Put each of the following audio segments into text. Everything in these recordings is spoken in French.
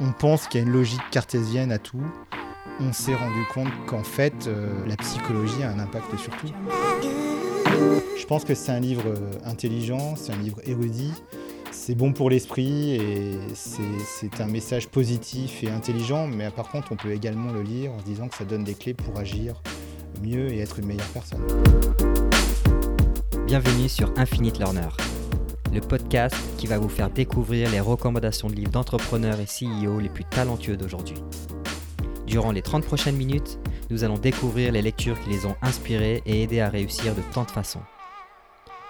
on pense qu'il y a une logique cartésienne à tout, on s'est rendu compte qu'en fait, euh, la psychologie a un impact sur tout. Je pense que c'est un livre euh, intelligent, c'est un livre érudit, c'est bon pour l'esprit et c'est un message positif et intelligent, mais par contre, on peut également le lire en se disant que ça donne des clés pour agir mieux et être une meilleure personne. Bienvenue sur Infinite Learner, le podcast qui va vous faire découvrir les recommandations de livres d'entrepreneurs et CEO les plus talentueux d'aujourd'hui. Durant les 30 prochaines minutes, nous allons découvrir les lectures qui les ont inspirés et aidés à réussir de tant de façons.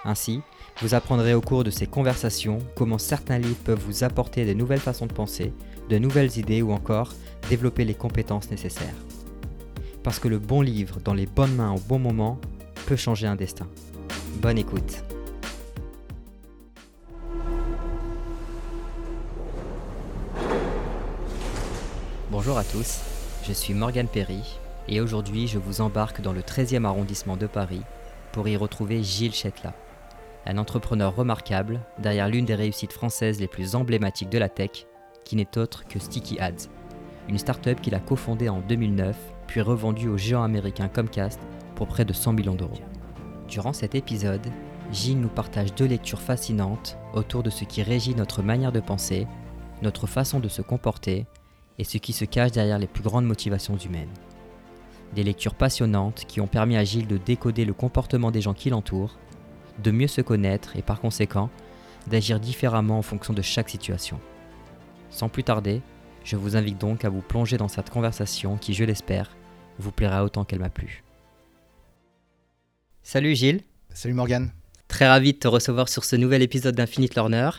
Ainsi, vous apprendrez au cours de ces conversations comment certains livres peuvent vous apporter de nouvelles façons de penser, de nouvelles idées ou encore développer les compétences nécessaires. Parce que le bon livre dans les bonnes mains au bon moment peut changer un destin. Bonne écoute. Bonjour à tous, je suis Morgane Perry et aujourd'hui je vous embarque dans le 13e arrondissement de Paris pour y retrouver Gilles Chetla, un entrepreneur remarquable derrière l'une des réussites françaises les plus emblématiques de la tech, qui n'est autre que Sticky Ads, une start-up qu'il a cofondée en 2009 puis revendue au géant américain Comcast pour près de 100 millions d'euros. Durant cet épisode, Gilles nous partage deux lectures fascinantes autour de ce qui régit notre manière de penser, notre façon de se comporter et ce qui se cache derrière les plus grandes motivations humaines. Des lectures passionnantes qui ont permis à Gilles de décoder le comportement des gens qui l'entourent, de mieux se connaître et par conséquent d'agir différemment en fonction de chaque situation. Sans plus tarder, je vous invite donc à vous plonger dans cette conversation qui, je l'espère, vous plaira autant qu'elle m'a plu. Salut Gilles. Salut Morgane. Très ravi de te recevoir sur ce nouvel épisode d'Infinite Learner.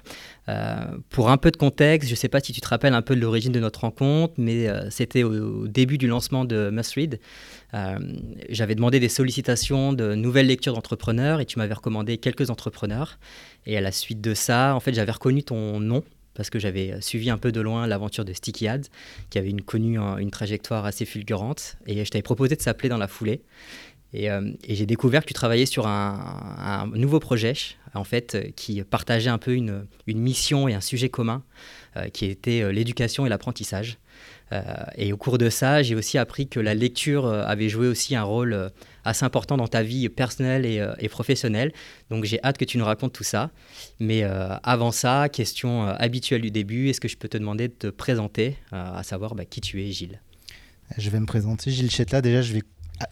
Euh, pour un peu de contexte, je ne sais pas si tu te rappelles un peu de l'origine de notre rencontre, mais euh, c'était au, début du lancement de Must Read. Euh, j'avais demandé des sollicitations de nouvelles lectures d'entrepreneurs et tu m'avais recommandé quelques entrepreneurs. Et à la suite de ça, en fait, j'avais reconnu ton nom parce que j'avais suivi un peu de loin l'aventure de Sticky Ads, qui avait une, connu une trajectoire assez fulgurante. Et je t'avais proposé de s'appeler dans la foulée. Euh, et, j'ai découvert que tu travaillais sur un, nouveau projet, en fait, euh, qui partageait un peu une, mission et un sujet commun, euh, qui était l'éducation et l'apprentissage. et au cours de ça, j'ai aussi appris que la lecture avait joué aussi un rôle assez important dans ta vie personnelle et, professionnelle. Donc j'ai hâte que tu nous racontes tout ça. Mais avant ça, question habituelle du début, est-ce que je peux te demander de te présenter, à savoir bah, qui tu es, Gilles? Je vais me présenter, Gilles Chetla. Déjà, je vais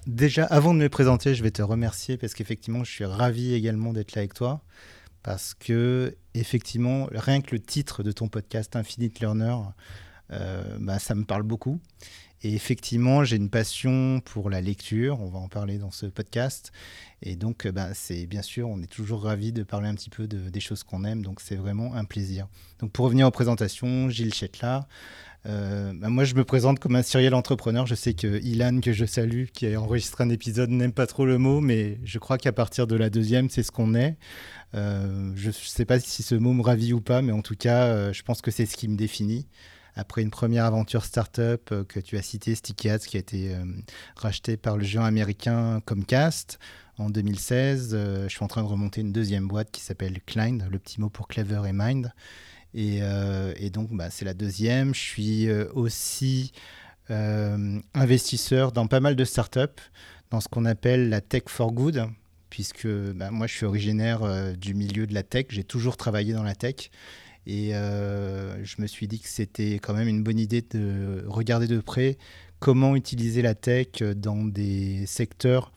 déjà, avant de me présenter, je vais te remercier parce qu'effectivement, je suis ravi également d'être là avec toi. Parce que, effectivement, rien que le titre de ton podcast Infinite Learner, euh, bah, ça me parle beaucoup. Et effectivement, j'ai une passion pour la lecture, on va en parler dans ce podcast. Et donc, bah, c'est bien sûr, on est toujours ravi de parler un petit peu de, des choses qu'on aime, donc c'est vraiment un plaisir. Donc, pour revenir aux présentations, Gilles Chetla, euh, bah, moi, je me présente comme un serial entrepreneur. Je sais que Ilan, que je salue, qui a enregistré un épisode, n'aime pas trop le mot, mais je crois qu'à partir de la deuxième, c'est ce qu'on est. Euh, je ne sais pas si ce mot me ravit ou pas, mais en tout cas, euh, je pense que c'est ce qui me définit. Après une première aventure startup que tu as citée, Sticky Ads, qui a été racheté par le géant américain Comcast en 2016, je suis en train de remonter une deuxième boîte qui s'appelle Klein, le petit mot pour clever et mind. Euh, et, donc, bah, c'est la deuxième. Je suis euh, aussi euh, investisseur dans pas mal de startups, dans ce qu'on appelle la tech for good, puisque bah, moi, je suis originaire du milieu de la tech. J'ai toujours travaillé dans la tech. Et je me suis dit que c'était quand même une bonne idée de regarder de près comment utiliser la tech dans des secteurs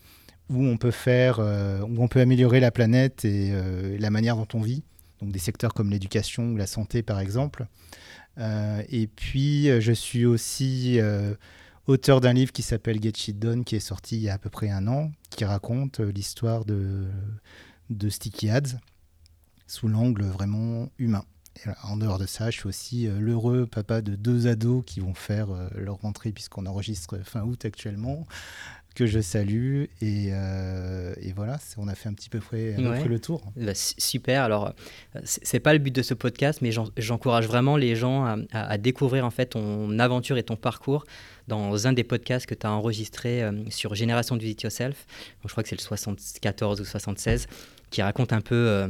où on peut faire, où on peut améliorer la planète et la manière dont on vit donc des secteurs comme l'éducation ou la santé par exemple. Euh, et puis euh, je suis aussi euh, auteur d'un livre qui s'appelle Get Shit Done qui est sorti il y a à peu près un an, qui raconte l'histoire de Sticky Ads sous l'angle vraiment humain. En dehors de ça, je suis aussi l'heureux papa de deux ados qui vont faire leur rentrée puisqu'on enregistre fin août actuellement que je salue. Et, euh, et, voilà, on a fait un petit peu près, le tour. Bah, super. Alors, c'est pas le but de ce podcast, mais j'encourage vraiment les gens à, découvrir en fait ton aventure et ton parcours dans un des podcasts que tu as enregistré euh, sur Génération du It Yourself. je crois que c'est le 74 ou 76, qui raconte un peu. Euh,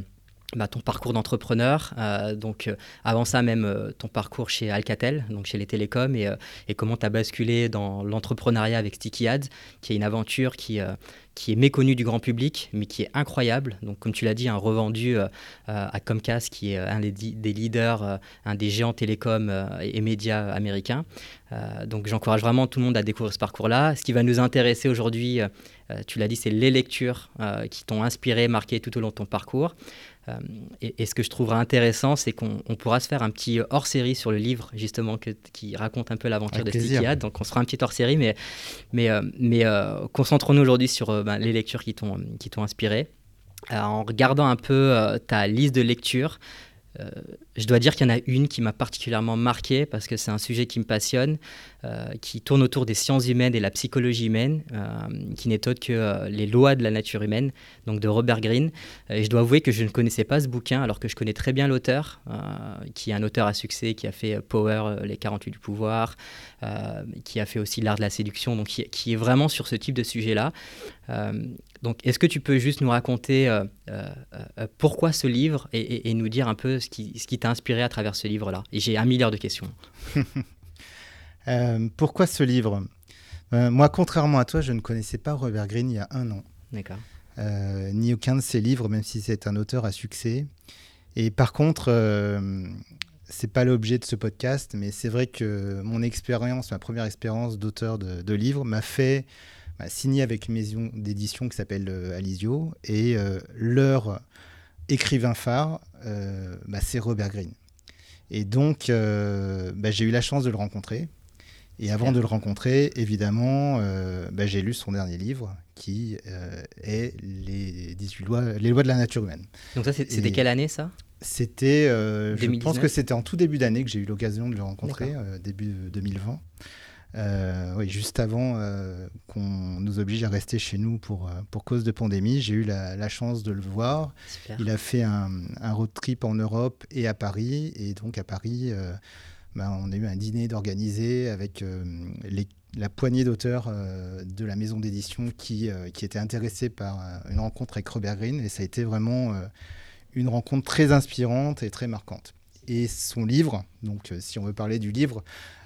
bah, ton parcours d'entrepreneur, euh, donc euh, avant ça même euh, ton parcours chez Alcatel, donc chez les télécoms, et, et comment tu as basculé dans l'entrepreneuriat avec Sticky Ads, qui est une aventure qui, qui est méconnue du grand public, mais qui est incroyable. Donc comme tu l'as dit, un revendu à Comcast, qui est un des, des leaders, un des géants télécoms et, et, médias américains. donc j'encourage vraiment tout le monde à découvrir ce parcours-là. Ce qui va nous intéresser aujourd'hui, tu l'as dit, c'est les lectures qui t'ont inspiré, marqué tout au long de ton parcours. Euh, et, ce que je trouverais intéressant, c'est qu'on pourra se faire un petit hors-série sur le livre, justement, qui raconte un peu l'aventure de Sticky Donc, on sera un petit hors-série, mais, mais, euh, mais euh, concentrons-nous aujourd'hui sur ben, les lectures qui t'ont inspiré. en regardant un peu ta liste de lectures, euh, je dois dire qu'il y en a une qui m'a particulièrement marqué parce que c'est un sujet qui me passionne, euh, qui tourne autour des sciences humaines et la psychologie humaine, euh, qui n'est autre que Les lois de la nature humaine, donc de Robert Greene. Et je dois avouer que je ne connaissais pas ce bouquin alors que je connais très bien l'auteur, qui est un auteur à succès, qui a fait Power, les 48 du pouvoir, qui a fait aussi l'art de la séduction, donc qui, qui, est vraiment sur ce type de sujet-là. Donc, est-ce que tu peux juste nous raconter euh, euh, euh, pourquoi ce livre et, nous dire un peu ce qui, ce qui t'a inspiré à travers ce livre-là? Et j'ai un milliard de questions. pourquoi ce livre? Moi, contrairement à toi, je ne connaissais pas Robert Greene il y a un an. D'accord. ni aucun de ses livres, même si c'est un auteur à succès. Et par contre, c'est pas l'objet de ce podcast, mais c'est vrai que mon expérience, ma première expérience d'auteur de, de livres, m'a fait bah, signé avec une maison d'édition qui s'appelle euh, Alizio. Et euh, leur écrivain phare, euh, bah, c'est Robert Greene. Et donc, bah, j'ai eu la chance de le rencontrer. Et avant de le rencontrer, évidemment, j'ai lu son dernier livre, qui est les 18 lois, les lois de la nature humaine. Donc ça, c'était quelle année ça? C'était, je pense que c'était en tout début d'année que j'ai eu l'occasion de le rencontrer, début 2020. Euh, oui, juste avant euh, qu'on nous oblige à rester chez nous pour, euh, pour cause de pandémie, j'ai eu la, chance de le voir. Il a fait un, road trip en Europe et à Paris. Et donc à Paris, ben, on a eu un dîner d'organiser avec la poignée d'auteurs de la maison d'édition qui, qui étaient intéressés par une rencontre avec Robert Greene. Et ça a été vraiment une rencontre très inspirante et très marquante. Et son livre, donc si on veut parler du livre,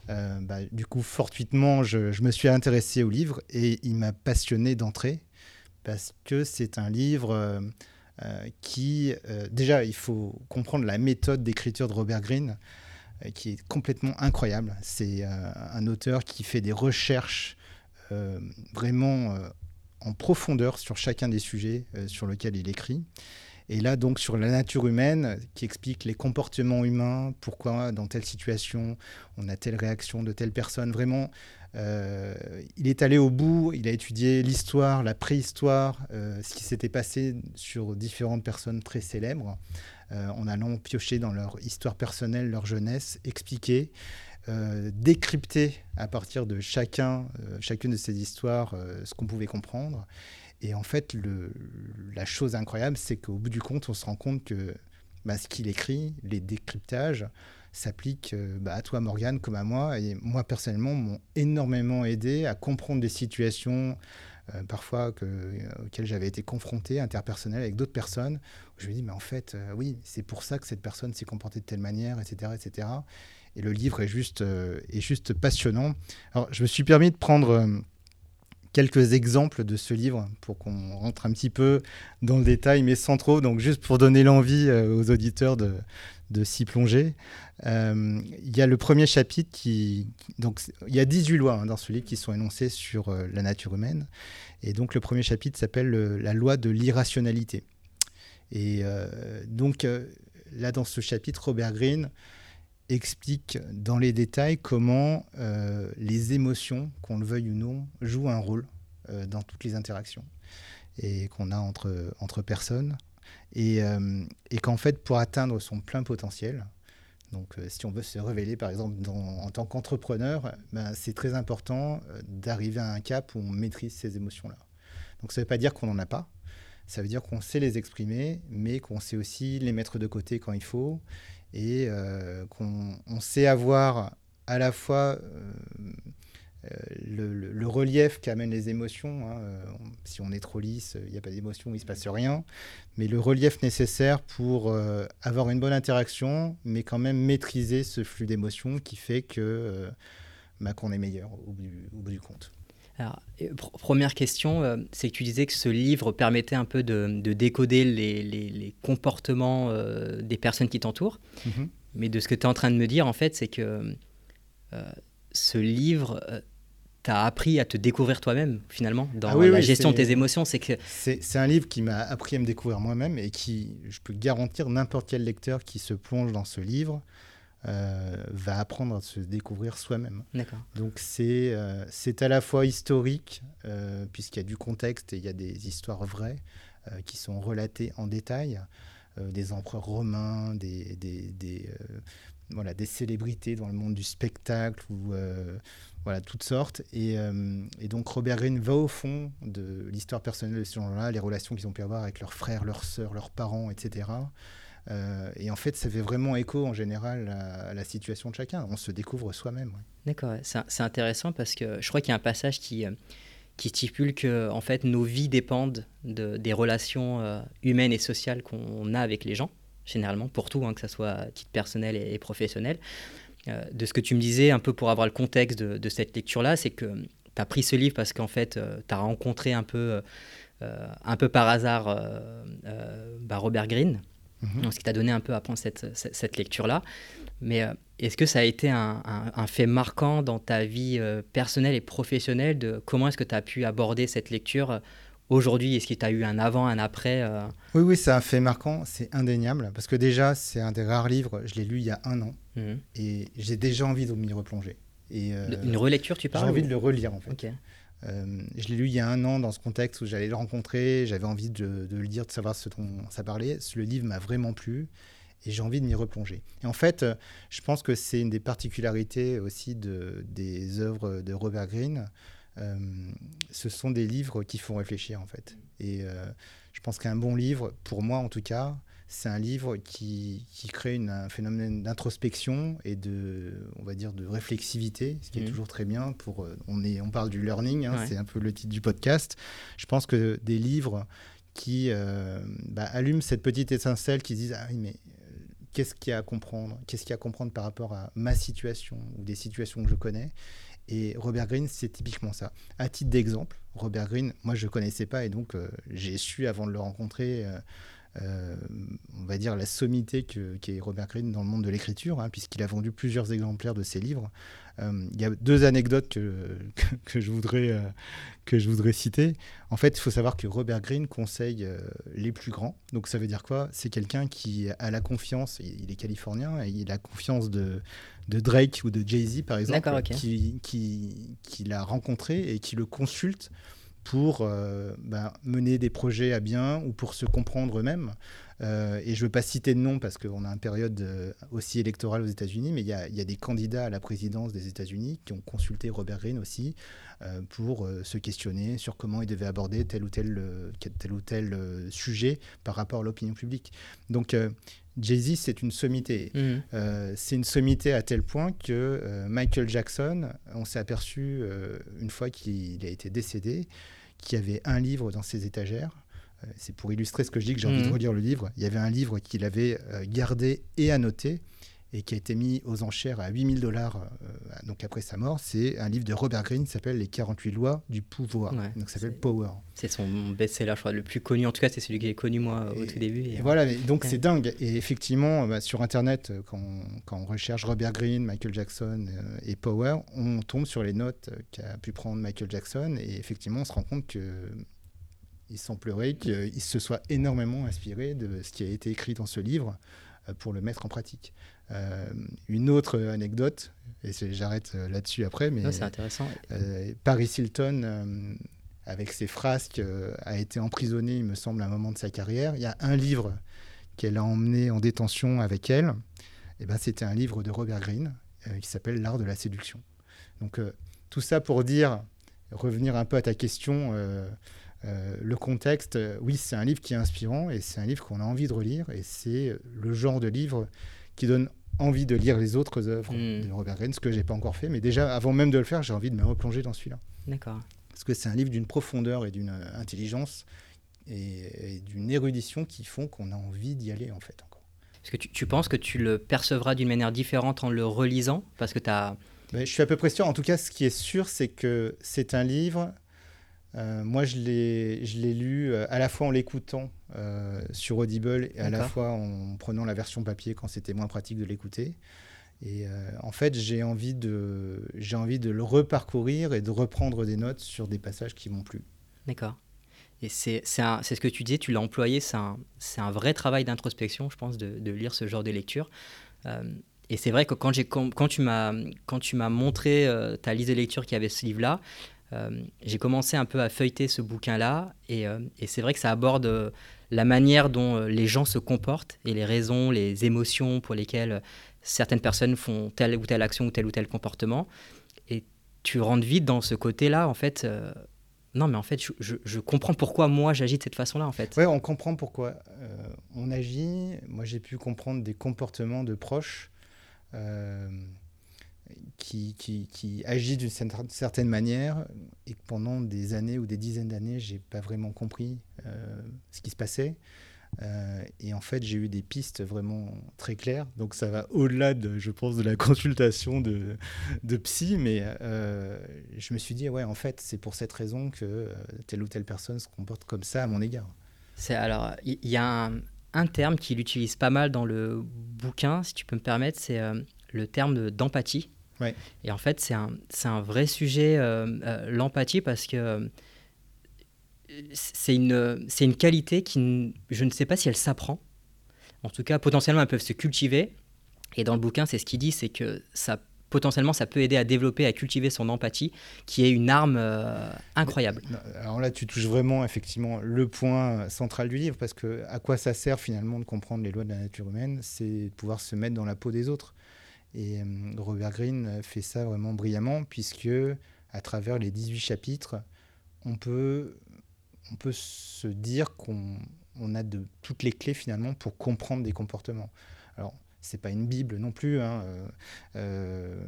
euh, bah, du coup, fortuitement, je, me suis intéressé au livre et il m'a passionné d'entrée parce que c'est un livre euh, euh, qui, déjà, il faut comprendre la méthode d'écriture de Robert Greene qui est complètement incroyable. C'est un auteur qui fait des recherches vraiment en profondeur sur chacun des sujets sur lesquels il écrit. Et là, donc, sur la nature humaine, qui explique les comportements humains, pourquoi dans telle situation on a telle réaction de telle personne. Vraiment, euh, il est allé au bout, il a étudié l'histoire, la préhistoire, euh, ce qui s'était passé sur différentes personnes très célèbres, euh, en allant piocher dans leur histoire personnelle, leur jeunesse, expliquer. décrypter à partir de chacun, chacune de ces histoires ce qu'on pouvait comprendre et en fait, la chose incroyable, c'est qu'au bout du compte, on se rend compte que bah, ce qu'il écrit, les décryptages, s'appliquent euh, bah, à toi, Morgane, comme à moi. Et moi, personnellement, m'ont énormément aidé à comprendre des situations euh, parfois euh, auxquelles j'avais été confronté, interpersonnelles, avec d'autres personnes. Je me dis, mais en fait, oui, c'est pour ça que cette personne s'est comportée de telle manière, etc. etc. Et le livre est juste passionnant. Alors, je me suis permis de prendre quelques exemples de ce livre pour qu'on rentre un petit peu dans le détail, mais sans trop. Donc, juste pour donner l'envie euh, aux auditeurs de, s'y plonger. Euh, il y a le premier chapitre qui. Donc, il y a 18 lois hein, dans ce livre qui sont énoncées sur euh, la nature humaine. Et donc, le premier chapitre s'appelle La loi de l'irrationalité. Et donc, là, dans ce chapitre, Robert Greene explique dans les détails comment euh, les émotions, qu'on le veuille ou non, jouent un rôle euh, dans toutes les interactions et qu'on a entre, entre personnes. Et, euh, qu'en fait, pour atteindre son plein potentiel, donc si on veut se révéler par exemple en tant qu'entrepreneur, ben, c'est très important d'arriver à un cap où on maîtrise ces émotions-là. Donc ça ne veut pas dire qu'on n'en a pas, ça veut dire qu'on sait les exprimer, mais qu'on sait aussi les mettre de côté quand il faut et euh, qu'on sait avoir à la fois euh, euh, le, relief qu'amènent les émotions. Hein, si on est trop lisse, il n'y a pas d'émotion, il ne se passe rien. Mais le relief nécessaire pour avoir une bonne interaction, mais quand même maîtriser ce flux d'émotions qui fait que bah, qu'on est meilleur au bout du compte. Alors, première question, euh, c'est que tu disais que ce livre permettait un peu de, décoder les, comportements euh, des personnes qui t'entourent. Mhm. Mais de ce que tu es en train de me dire, en fait, c'est que euh, ce livre t'a appris à te découvrir toi-même, finalement, dans ah la gestion de tes émotions. C'est que c'est un livre qui m'a appris à me découvrir moi-même et qui, je peux garantir, n'importe quel lecteur qui se plonge dans ce livre euh, va apprendre à se découvrir soi-même. Donc c'est euh, c'est à la fois historique, euh, puisqu'il y a du contexte et il y a des histoires vraies qui sont relatées en détail, des empereurs romains, des, des, des voilà, des célébrités dans le monde du spectacle, ou voilà, toutes sortes. Et, et, donc Robert Greene va au fond de l'histoire personnelle de ces gens-là, les relations qu'ils ont pu avoir avec leurs frères, leurs sœurs, leurs parents, etc. Euh, et en fait, ça fait vraiment écho en général à, la situation de chacun. On se découvre soi-même. D'accord, c'est intéressant parce que je crois qu'il y a un passage qui, euh, stipule que en fait, nos vies dépendent de, des relations euh, humaines et sociales qu'on a avec les gens, généralement, pour tout, hein, que ce soit à titre personnel et, professionnel. de ce que tu me disais, un peu pour avoir le contexte de, cette lecture-là, c'est que tu as pris ce livre parce qu'en fait, tu as rencontré un peu, un peu par hasard bah, Robert Greene Mhm. ce qui t'a donné un peu à prendre cette, cette, lecture-là. Mais euh, est-ce que ça a été un, un, fait marquant dans ta vie euh, personnelle et professionnelle de comment est-ce que tu as pu aborder cette lecture euh, aujourd'hui? Est-ce que tu as eu un avant, un après Oui, oui, c'est un fait marquant, c'est indéniable. Parce que déjà, c'est un des rares livres, je l'ai lu il y a un an, mhm. et j'ai déjà envie de m'y replonger. Et, Une relecture, tu parles J'ai envie de le relire, en fait. Euh, je l'ai lu il y a un an dans ce contexte où j'allais le rencontrer, j'avais envie de, le lire, de savoir ce dont ça parlait. Le livre m'a vraiment plu et j'ai envie de m'y replonger. Et en fait, euh, je pense que c'est une des particularités aussi de, des œuvres de Robert Greene. Euh, ce sont des livres qui font réfléchir en fait. Et je pense qu'un bon livre, pour moi en tout cas, c'est un livre qui, crée un phénomène d'introspection et de, on va dire, de réflexivité, ce qui est mmh. toujours très bien. Pour, euh, on, est, on parle du learning, hein, c'est un peu le titre du podcast. Je pense que des livres qui euh, bah, allument cette petite étincelle, qui disent ah oui mais euh, qu'est-ce qu'il y a à comprendre Qu'est-ce qu'il y a à comprendre par rapport à ma situation ou des situations que je connais? Et Robert Greene, c'est typiquement ça. À titre d'exemple, Robert Greene, moi je ne connaissais pas et donc j'ai su avant de le rencontrer euh, on va dire, la sommité qu'est Robert Greene dans le monde de l'écriture, hein, puisqu'il a vendu plusieurs exemplaires de ses livres. Euh, il y a deux anecdotes que, que, je, voudrais, euh, que je voudrais citer. En fait, il faut savoir que Robert Greene conseille les plus grands. Donc ça veut dire quoi? C'est quelqu'un qui a la confiance, il est californien, et il a confiance de, de Drake ou de Jay-Z, par exemple, qui, qui, qui l'a rencontré et qui le consulte pour euh, ben, mener des projets à bien ou pour se comprendre eux-mêmes. Euh, et je ne veux pas citer de nom parce qu'on a une période euh, aussi électorale aux États-Unis, mais il y, a, des candidats à la présidence des États-Unis qui ont consulté Robert Greene aussi pour se questionner sur comment ils devaient aborder tel ou tel, tel, ou tel sujet par rapport à l'opinion publique. Donc Jay-Z, c'est une sommité. Mmh. c'est une sommité à tel point que Michael Jackson, on s'est aperçu une fois qu'il a été décédé, qui avait un livre dans ses étagères. Euh, c'est pour illustrer ce que je dis que j'ai envie de mhm. relire le livre. Il y avait un livre qu'il avait euh, gardé et annoté et qui a été mis aux enchères à 8000 dollars euh, donc après sa mort. C'est un livre de Robert Greene qui s'appelle Les 48 lois du pouvoir. donc ça s'appelle Power. C'est son best-seller, je crois, le plus connu. En tout cas, c'est celui qui est connu moi au tout début. Et voilà, donc c'est dingue. Et effectivement, bah, sur Internet, quand, quand, on recherche Robert Greene, Michael Jackson et Power, on tombe sur les notes qu'a pu prendre Michael Jackson. Et effectivement, on se rend compte que il semblerait qu'il se soit énormément inspiré de ce qui a été écrit dans ce livre pour le mettre en pratique. Euh, une autre anecdote, et j'arrête euh, là-dessus après, mais c'est intéressant. Euh, Paris Hilton, avec ses frasques, a été emprisonné, il me semble, à un moment de sa carrière. Il y a un livre qu'elle a emmené en détention avec elle. Et ben, c'était un livre de Robert Greene qui s'appelle L'art de la séduction. Donc tout ça pour dire, revenir un peu à ta question, le contexte, oui, c'est un livre qui est inspirant et c'est un livre qu'on a envie de relire et c'est le genre de livre qui donne envie de lire les autres œuvres Hmm. de Robert Greene, ce que j'ai pas encore fait. Mais déjà, avant même de le faire, j'ai envie de me replonger dans celui-là. D'accord. Parce que c'est un livre d'une profondeur et d'une euh, intelligence et, et d'une érudition qui font qu'on a envie d'y aller, en fait, encore. Est-ce que tu, tu penses que tu le percevras d'une manière différente en le relisant? Parce que tu as. Ben, je suis à peu près sûr. En tout cas, ce qui est sûr, c'est que c'est un livre. Euh, moi, je l'ai, lu euh, à la fois en l'écoutant euh, sur Audible et à la fois en prenant la version papier quand c'était moins pratique de l'écouter. Et euh, en fait, j'ai envie de, j'ai envie de le reparcourir et de reprendre des notes sur des passages qui m'ont plu. D'accord. Et c'est ce que tu disais, tu l'as employé, c'est un, vrai travail d'introspection, je pense, de, de lire ce genre de lecture. Et c'est vrai que quand, tu m'as montré euh, ta liste de lecture qui avait ce livre-là, j'ai commencé un peu à feuilleter ce bouquin-là. Et, euh, c'est vrai que ça aborde euh, la manière dont euh, les gens se comportent et les raisons, les émotions pour lesquelles euh, certaines personnes font telle ou telle action ou tel ou tel comportement. Et tu rentres vite dans ce côté-là, en fait. euh, non, mais en fait, je, comprends pourquoi moi j'agis de cette façon-là, en fait. Ouais, on comprend pourquoi euh, on agit. Moi, j'ai pu comprendre des comportements de proches euh, qui, agissent d'une cer- certaine manière et que pendant des années ou des dizaines d'années, j'ai pas vraiment compris euh, ce qui se passait. Euh, et en fait, j'ai eu des pistes vraiment très claires. Donc, ça va au-delà, de, je pense, de la consultation de, de psy. Mais euh, je me suis dit, ouais, en fait, c'est pour cette raison que telle ou telle personne se comporte comme ça à mon égard. C'est alors, il y, a un, terme qu'il utilise pas mal dans le bouquin, si tu peux me permettre, c'est le terme de- d'empathie. Ouais. Et en fait, c'est un, c'est un vrai sujet, euh, euh, l'empathie, parce que euh, c'est une, c'est une qualité qui, je ne sais pas si elle s'apprend. En tout cas, potentiellement, elles peuvent se cultiver. Et dans le bouquin, c'est ce qu'il dit, c'est que ça, potentiellement, ça peut aider à développer, à cultiver son empathie, qui est une arme euh, incroyable. Alors là, tu touches vraiment effectivement le point central du livre, parce que à quoi ça sert finalement de comprendre les lois de la nature humaine C'est de pouvoir se mettre dans la peau des autres. Et euh, Robert Greene fait ça vraiment brillamment, puisque à travers les 18 chapitres, on peut, on peut se dire qu'on on a de toutes les clés finalement pour comprendre des comportements. Alors, c'est pas une bible non plus, hein, euh, euh,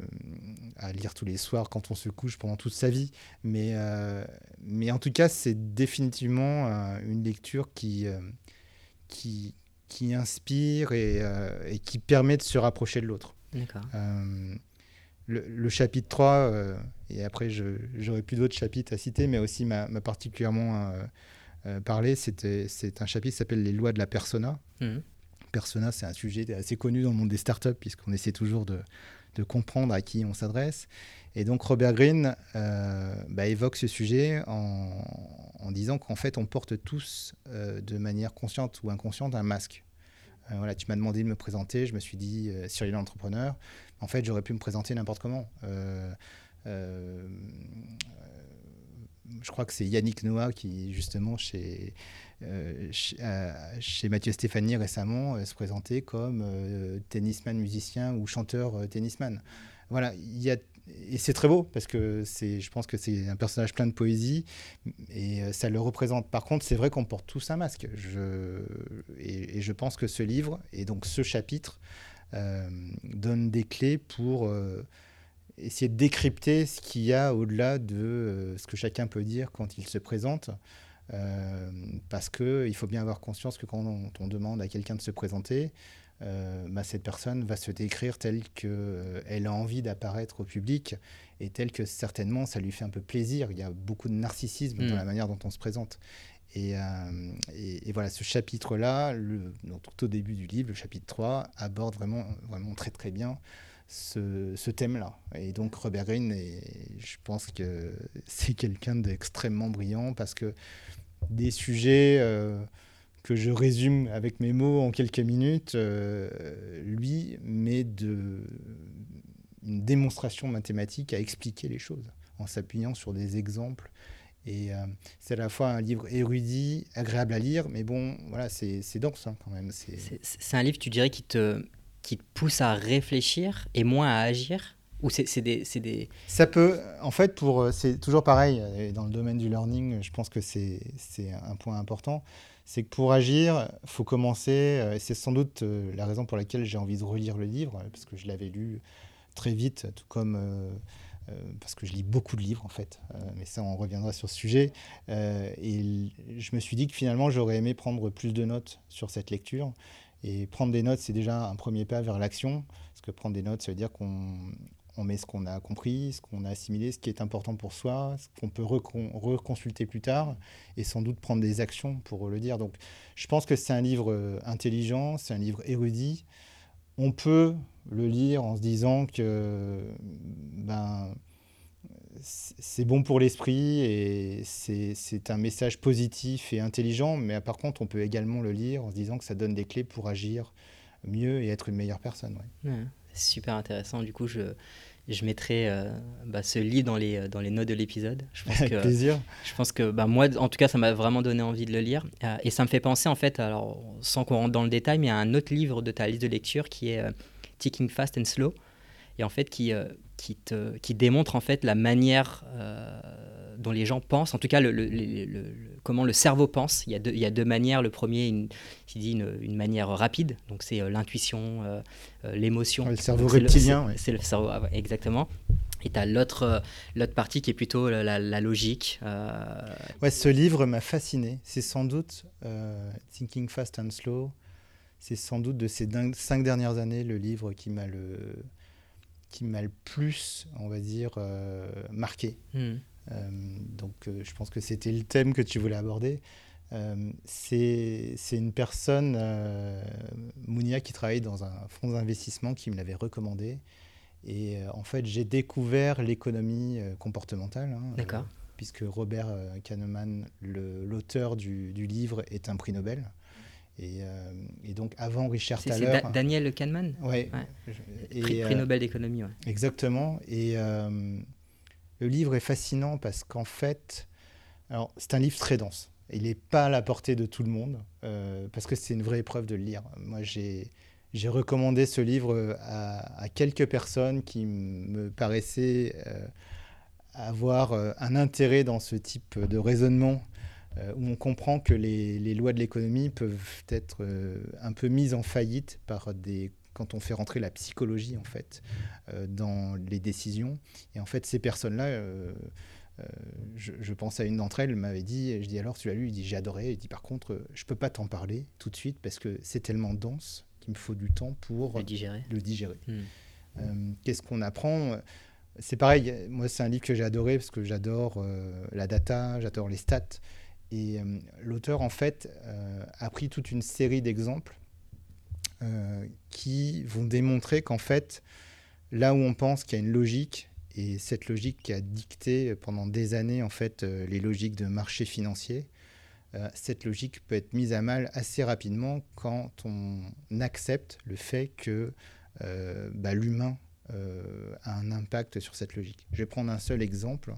à lire tous les soirs quand on se couche pendant toute sa vie, mais, mais en tout cas, c'est définitivement une lecture qui, qui, qui inspire et qui permet de se rapprocher de l'autre. Euh, le, le chapitre 3, euh, et après j'aurais plus d'autres chapitres à citer, mais aussi m'a particulièrement euh, parlé, c'est un chapitre qui s'appelle Les lois de la persona. Mhm. Persona, c'est un sujet assez connu dans le monde des startups, puisqu'on essaie toujours de, de comprendre à qui on s'adresse. Et donc Robert Greene euh, bah, évoque ce sujet en, en disant qu'en fait, on porte tous, euh, de manière consciente ou inconsciente, un masque. Euh, voilà, tu m'as demandé de me présenter, je me suis dit euh, Cyril entrepreneur. En fait, j'aurais pu me présenter n'importe comment. Euh, euh, je crois que c'est Yannick Noah qui, justement, chez, chez, chez Mathieu Stéphanie récemment, se présentait comme tennisman musicien ou chanteur tennisman. Voilà, il y a, et c'est très beau parce que c'est, je pense que c'est un personnage plein de poésie et euh, ça le représente. Par contre, c'est vrai qu'on porte tous un masque. Et, je pense que ce livre et donc ce chapitre euh, donne des clés pour euh, essayer de décrypter ce qu'il y a au-delà de euh, ce que chacun peut dire quand il se présente. Parce qu'il faut bien avoir conscience que quand on demande à quelqu'un de se présenter, euh, bah, cette personne va se décrire telle qu'elle a envie d'apparaître au public et telle que certainement ça lui fait un peu plaisir. Il y a beaucoup de narcissisme dans la manière dont on se présente. Et, euh, et- et voilà, ce chapitre-là, tout au début du livre, le chapitre 3, aborde vraiment, vraiment très très bien ce, ce thème-là. Et donc Robert Greene, est- je pense que c'est quelqu'un d'extrêmement brillant parce que des sujets euh, que je résume avec mes mots en quelques minutes, euh, lui met de, une démonstration mathématique à expliquer les choses en s'appuyant sur des exemples. Et euh, c'est à la fois un livre érudit, agréable à lire, mais bon, voilà, c'est c'est dense hein, quand même. C'est un livre, tu dirais, qui te, qui te pousse à réfléchir et moins à agir? Ou c'est c'est des, c'est des... Ça peut, en fait, pour, euh, c'est toujours pareil, dans le domaine du learning, je pense que c'est c'est un point important. C'est que pour agir, faut commencer, et c'est sans doute la raison pour laquelle j'ai envie de relire le livre, parce que je l'avais lu très vite, tout comme parce que je lis beaucoup de livres en fait, mais ça on reviendra sur ce sujet. et je me suis dit que finalement j'aurais aimé prendre plus de notes sur cette lecture. Et prendre des notes, c'est déjà un premier pas vers l'action, parce que prendre des notes, ça veut dire qu'on on met ce qu'on a compris, ce qu'on a assimilé, ce qui est important pour soi, ce qu'on peut reconsulter plus tard et sans doute prendre des actions pour le dire. Donc je pense que c'est un livre euh, intelligent, c'est un livre érudit. On peut le lire en se disant que ben, c'est bon pour l'esprit et c'est un message positif et intelligent, mais par contre on peut également le lire en se disant que ça donne des clés pour agir mieux et être une meilleure personne. c'est super intéressant. Du coup, je, je mettrai euh, bah, ce livre dans les, dans les notes de l'épisode. Avec que, plaisir. Je pense que bah, moi, en tout cas, ça m'a vraiment donné envie de le lire. Euh, et ça me fait penser, en fait, alors sans qu'on rentre dans le détail, mais à un autre livre de ta liste de lecture qui est euh, Ticking Fast and Slow. Et en fait, qui, qui, te, qui démontre en fait la manière dont les gens pensent, en tout cas le, comment le cerveau pense. Il y, a deux, il y a deux manières. Le premier, une, qui dit une, manière rapide, donc c'est euh, l'intuition, euh, euh, l'émotion. le cerveau reptilien. C'est le cerveau, ah exactement. Et tu as l'autre, l'autre partie qui est plutôt la, logique. Ouais, ce livre m'a fasciné. C'est sans doute Thinking Fast and Slow. C'est sans doute de ces cinq dernières années le livre qui m'a le, qui m'a le plus, on va dire, marqué. Hmm. Euh, donc euh, je pense que c'était le thème que tu voulais aborder. Euh, c'est une personne, Mounia, qui travaille dans un fonds d'investissement qui me l'avait recommandé. Et en fait, j'ai découvert l'économie comportementale. Hein, puisque Robert Kahneman, l'auteur du, du, livre, est un prix Nobel. Et, et donc, avant Richard Thaler. C'est Daniel Kahneman? Ouais. Prix, prix, Nobel d'économie, ouais. Exactement. Et le livre est fascinant parce qu'en fait, c'est un livre très dense. Il n'est pas à la portée de tout le monde euh, parce que c'est une vraie épreuve de le lire. Moi, j'ai j'ai recommandé ce livre à, quelques personnes qui me paraissaient euh, avoir euh, un intérêt dans ce type de raisonnement où on comprend que les, les lois de l'économie peuvent être un peu mises en faillite par des quand on fait rentrer la psychologie en fait euh, dans les décisions. Et en fait, ces personnes-là, euh, euh, je, pense à une d'entre elles, m'avait dit, je dis alors tu l'as lu, il dit j'ai adoré, il dit par contre je peux pas t'en parler tout de suite parce que c'est tellement dense qu'il me faut du temps pour le digérer. Le digérer. Hmm. Qu'est-ce qu'on apprend? C'est pareil, moi c'est un livre que j'ai adoré parce que j'adore la data, j'adore les stats. Et l'auteur, en fait, a pris toute une série d'exemples euh, qui vont démontrer qu'en fait, là où on pense qu'il y a une logique, et cette logique qui a dicté pendant des années en fait euh, les logiques de marché financier, euh, cette logique peut être mise à mal assez rapidement quand on accepte le fait que bah, l'humain a un impact sur cette logique. Je vais prendre un seul exemple.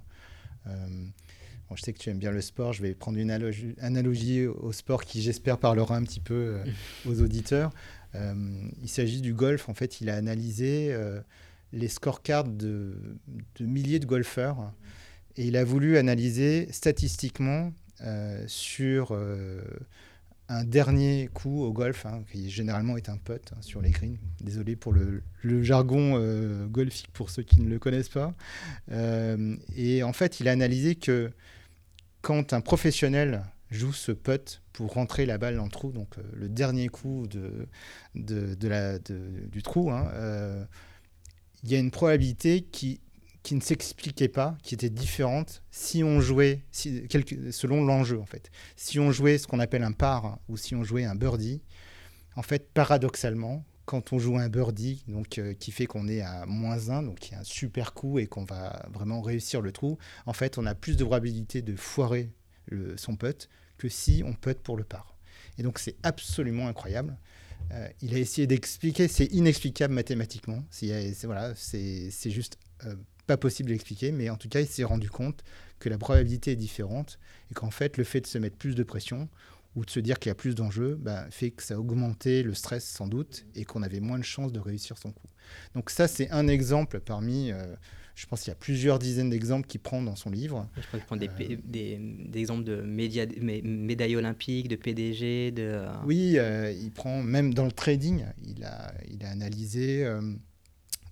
je sais que tu aimes bien le sport, je vais prendre une analogie, analogie au sport qui, j'espère, parlera un petit peu aux auditeurs. Euh, il s'agit du golf. En fait, il a analysé euh, les scorecards de, milliers de golfeurs et il a voulu analyser statistiquement euh, sur un dernier coup au golf, hein, qui généralement est un putt hein, sur les greens. Désolé pour le, jargon golfique pour ceux qui ne le connaissent pas. et en fait, il a analysé que quand un professionnel joue ce putt pour rentrer la balle dans le trou, donc euh, le dernier coup de, du trou, hein, euh, il y a une probabilité qui, qui ne s'expliquait pas, qui était différente si on jouait, selon l'enjeu en fait. Si on jouait ce qu'on appelle un par ou si on jouait un birdie, en fait, paradoxalement, quand on joue un birdie, donc euh, qui fait qu'on est à moins 1, donc qui est un super coup et qu'on va vraiment réussir le trou, en fait, on a plus de probabilité de foirer son putt que si on peut être pour le par. Et donc c'est absolument incroyable. Euh, il a essayé d'expliquer, c'est inexplicable mathématiquement. C'est voilà, juste euh, pas possible d'expliquer, mais en tout cas, il s'est rendu compte que la probabilité est différente et qu'en fait, le fait de se mettre plus de pression ou de se dire qu'il y a plus d'enjeux bah, fait que ça a augmenté le stress sans doute et qu'on avait moins de chances de réussir son coup. Donc ça, c'est un exemple parmi je pense qu'il y a plusieurs dizaines d'exemples qu'il prend dans son livre. Je crois qu'il prend des, euh, des, des, exemples de média, médailles olympiques, de PDG. De... Euh, oui, euh, il prend même dans le trading, il a, il a analysé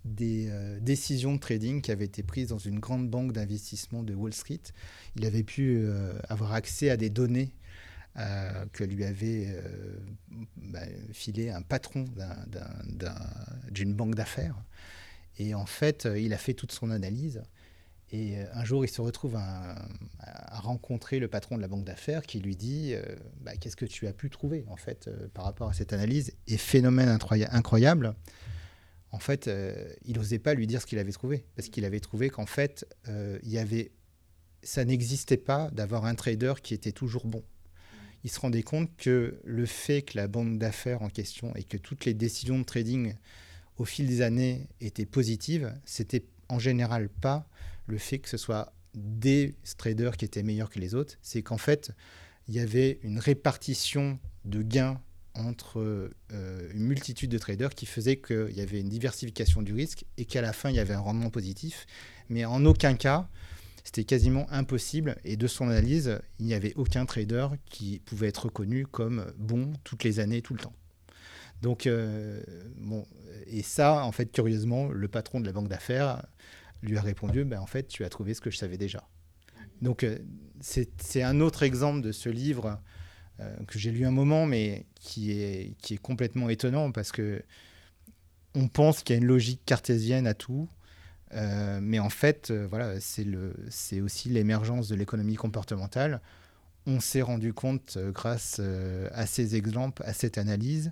des décisions de trading qui avaient été prises dans une grande banque d'investissement de Wall Street. Il avait pu avoir accès à des données que lui avait bah, filé un patron d'une banque d'affaires. Et en fait, euh, il a fait toute son analyse. Et euh, un jour, il se retrouve à, rencontrer le patron de la banque d'affaires qui lui dit euh, bah, Qu'est-ce que tu as pu trouver en fait par rapport à cette analyse Et phénomène incroyable, en fait, il n'osait pas lui dire ce qu'il avait trouvé parce qu'il avait trouvé qu'en fait, il y avait, ça n'existait pas d'avoir un trader qui était toujours bon. Il se rendait compte que le fait que la banque d'affaires en question et que toutes les décisions de trading au fil des années étaient positives, c'était en général pas le fait que ce soit des traders qui étaient meilleurs que les autres, c'est qu'en fait, il y avait une répartition de gains entre euh, une multitude de traders qui faisait qu'il y avait une diversification du risque et qu'à la fin, il y avait un rendement positif. Mais en aucun cas, c'était quasiment impossible. Et de son analyse, il n'y avait aucun trader qui pouvait être reconnu comme bon toutes les années, tout le temps. Donc, euh, et ça, en fait, curieusement, le patron de la banque d'affaires lui a répondu ben, En fait, tu as trouvé ce que je savais déjà. Donc, euh, c'est un autre exemple de ce livre euh, que j'ai lu un moment, mais qui est, qui est complètement étonnant parce que on pense qu'il y a une logique cartésienne à tout. mais en fait, voilà, c'est aussi l'émergence de l'économie comportementale. On s'est rendu compte, grâce à ces exemples, à cette analyse,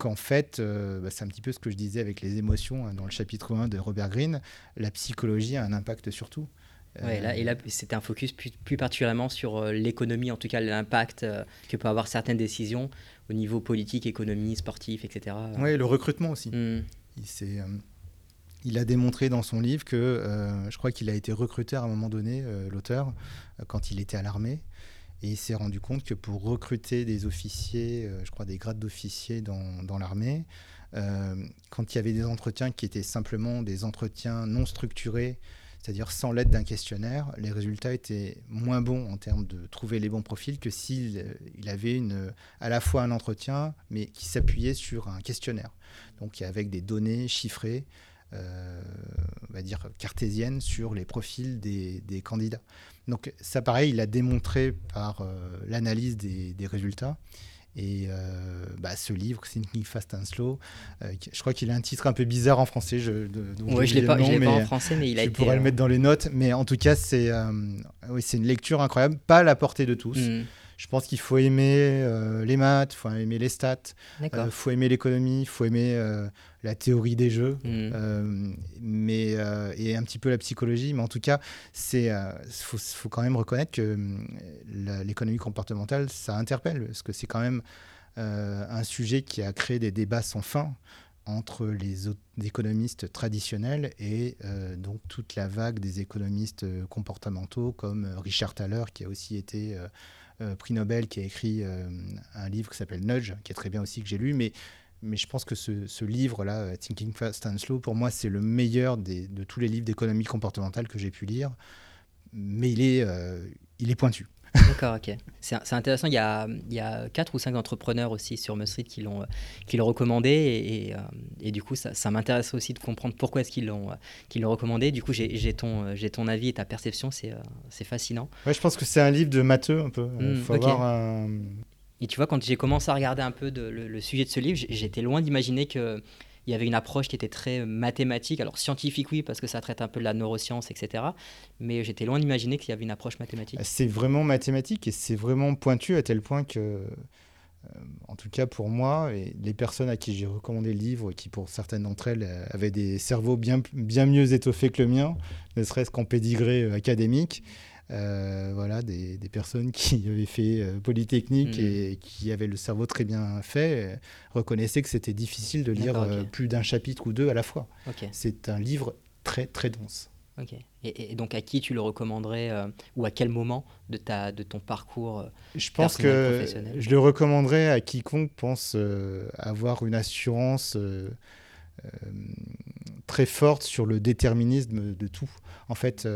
qu'en fait, euh, bah, c'est un petit peu ce que je disais avec les émotions hein, dans le chapitre 1 de Robert Greene, la psychologie a un impact sur tout. Ouais, là, et là, c'était un focus plus, particulièrement sur euh, l'économie, en tout cas l'impact euh, que peut avoir certaines décisions au niveau politique, économie, sportif, etc. Oui, le recrutement aussi. Hmm. Il, il, a démontré dans son livre que je crois qu'il a été recruté à un moment donné, l'auteur, quand il était à l'armée. Et il s'est rendu compte que pour recruter des officiers, euh, je crois des grades d'officiers dans, dans l'armée, euh, quand il y avait des entretiens qui étaient simplement des entretiens non structurés, c'est-à-dire sans l'aide d'un questionnaire, les résultats étaient moins bons en termes de trouver les bons profils que s'il euh, il avait une, à la fois un entretien, mais qui s'appuyait sur un questionnaire. Donc avec des données chiffrées, on va dire cartésiennes sur les profils des, des candidats. Donc ça, pareil, il a démontré par euh, l'analyse des, résultats. Et euh, bah, ce livre, Thinking Fast and Slow, euh, je crois qu'il a un titre un peu bizarre en français. Je, ouais, je ne l'ai pas, en français, mais il a été. Je pourrais le mettre dans les notes. Mais en tout cas, c'est oui, une lecture incroyable, pas à la portée de tous. Mm. Je pense qu'il faut aimer euh, les maths, il faut aimer les stats, il euh, faut aimer l'économie, il faut aimer euh, la théorie des jeux, hmm. mais, et un petit peu la psychologie. Mais en tout cas, il faut, faut, quand même reconnaître que l'économie comportementale, ça interpelle, parce que c'est quand même un sujet qui a créé des débats sans fin entre les, économistes traditionnels et donc toute la vague des économistes comportementaux comme Richard Thaler qui a aussi été euh, prix Nobel, qui a écrit euh, un livre qui s'appelle Nudge, qui est très bien aussi, que j'ai lu. Mais, je pense que ce, livre-là, euh, Thinking Fast and Slow, pour moi, c'est le meilleur de tous les livres d'économie comportementale que j'ai pu lire. Mais il est, il est pointu. D'accord, ok. C'est intéressant. Il y, a, il y a quatre ou cinq entrepreneurs aussi sur Must qui l'ont qui l'ont recommandé et, euh, et, du coup ça, ça m'intéresse aussi de comprendre pourquoi est-ce qu'ils l'ont qu'ils l'ont recommandé. Du coup j'ai ton ton avis et ta perception, c'est fascinant. Ouais, je pense que c'est un livre de matheux un peu. Il hmm, faut avoir un... Et tu vois, quand j'ai commencé à regarder un peu de, le, sujet de ce livre, j'étais loin d'imaginer que il y avait une approche qui était très mathématique. Alors scientifique, oui, parce que ça traite un peu de la neuroscience, etc. Mais j'étais loin d'imaginer qu'il y avait une approche mathématique. C'est vraiment mathématique et c'est vraiment pointu à tel point que, euh, en tout cas pour moi, et les personnes à qui j'ai recommandé le livre, qui pour certaines d'entre elles euh, avaient des cerveaux bien, bien mieux étoffés que le mien, ne serait-ce qu'en pédigré euh, académique, euh, voilà, des, personnes qui avaient fait euh, Polytechnique hmm. et qui avaient le cerveau très bien fait euh, reconnaissaient que c'était difficile de lire plus d'un chapitre ou deux à la fois. C'est un livre très très dense. Ok. Et, donc à qui tu le recommanderais ou à quel moment de, ta, de ton parcours Je pense que je le recommanderais à quiconque pense avoir une assurance très forte sur le déterminisme de tout. En fait,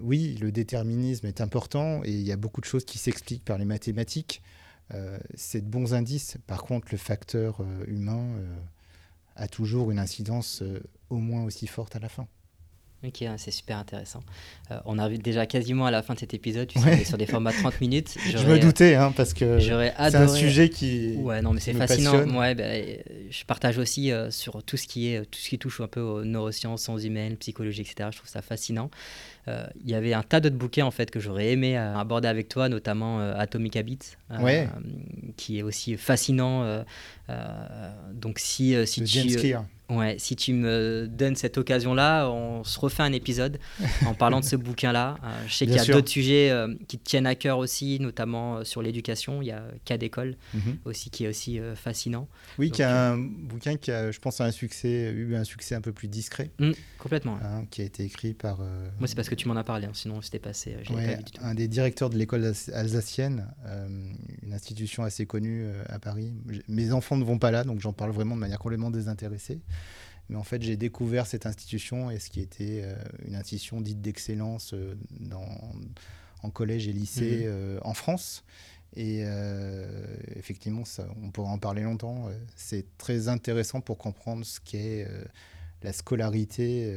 oui, le déterminisme est important et il y a beaucoup de choses qui s'expliquent par les mathématiques. c'est de bons indices. Par contre, le facteur humain a toujours une incidence au moins aussi forte à la fin. Ok, c'est super intéressant. Euh, on arrive déjà quasiment à la fin de cet épisode. Tu sais, sur des formats de 30 minutes. Je me doutais, hein, parce que c'est un sujet qui. Ouais, non, mais c'est fascinant. Ouais, ben, je partage aussi euh, sur tout ce qui est tout ce qui touche un peu aux neurosciences, sciences humaines, psychologie, etc. Je trouve ça fascinant. Euh, il y avait un tas d'autres bouquins en fait que j'aurais aimé aborder avec toi, notamment Atomic Habits, qui est aussi fascinant. donc si si tu Ouais, si tu me donnes cette occasion-là, on se refait un épisode en parlant de ce bouquin-là. Euh, je sais qu'il y a d'autres sujets euh, qui te tiennent à cœur aussi, notamment euh, sur l'éducation. Il y a Cas d'école mhm. aussi qui est aussi fascinant. Oui, qui a un bouquin qui a, je pense, a un succès, eu un succès un peu plus discret. Mmh, complètement. Hein, qui a été écrit par. Moi, c'est parce que tu m'en as parlé, hein, sinon c'était passé. Ouais, un des directeurs de l'école alsacienne, une institution assez connue à Paris. Mes enfants ne vont pas là, donc j'en parle vraiment de manière complètement désintéressée. Mais en fait, j'ai découvert cette institution et ce qui était euh, une institution dite d'excellence euh, en collège et lycée mhm. euh, en France. Et effectivement, ça, on pourrait en parler longtemps. C'est très intéressant pour comprendre ce qu'est la scolarité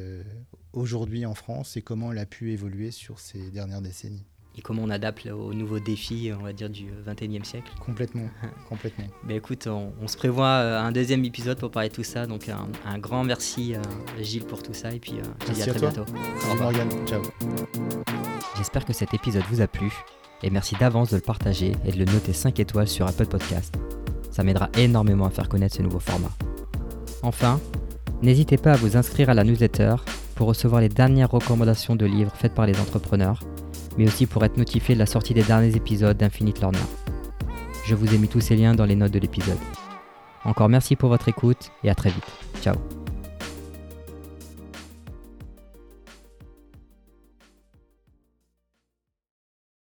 aujourd'hui en France et comment elle a pu évoluer sur ces dernières décennies et comment on adapte aux nouveaux défis, on va dire, du 21e siècle. Complètement, complètement. Ben écoute, on, se prévoit euh, un deuxième épisode pour parler de tout ça. Donc un, grand merci euh, Gilles pour tout ça et puis euh, je te dis à très bientôt. Au revoir. Ciao. J'espère que cet épisode vous a plu et merci d'avance de le partager et de le noter 5 étoiles sur Apple Podcast. Ça m'aidera énormément à faire connaître ce nouveau format. Enfin, n'hésitez pas à vous inscrire à la newsletter pour recevoir les dernières recommandations de livres faites par les entrepreneurs mais aussi pour être notifié de la sortie des derniers épisodes d'Infinite Learner. Je vous ai mis tous ces liens dans les notes de l'épisode. Encore merci pour votre écoute et à très vite. Ciao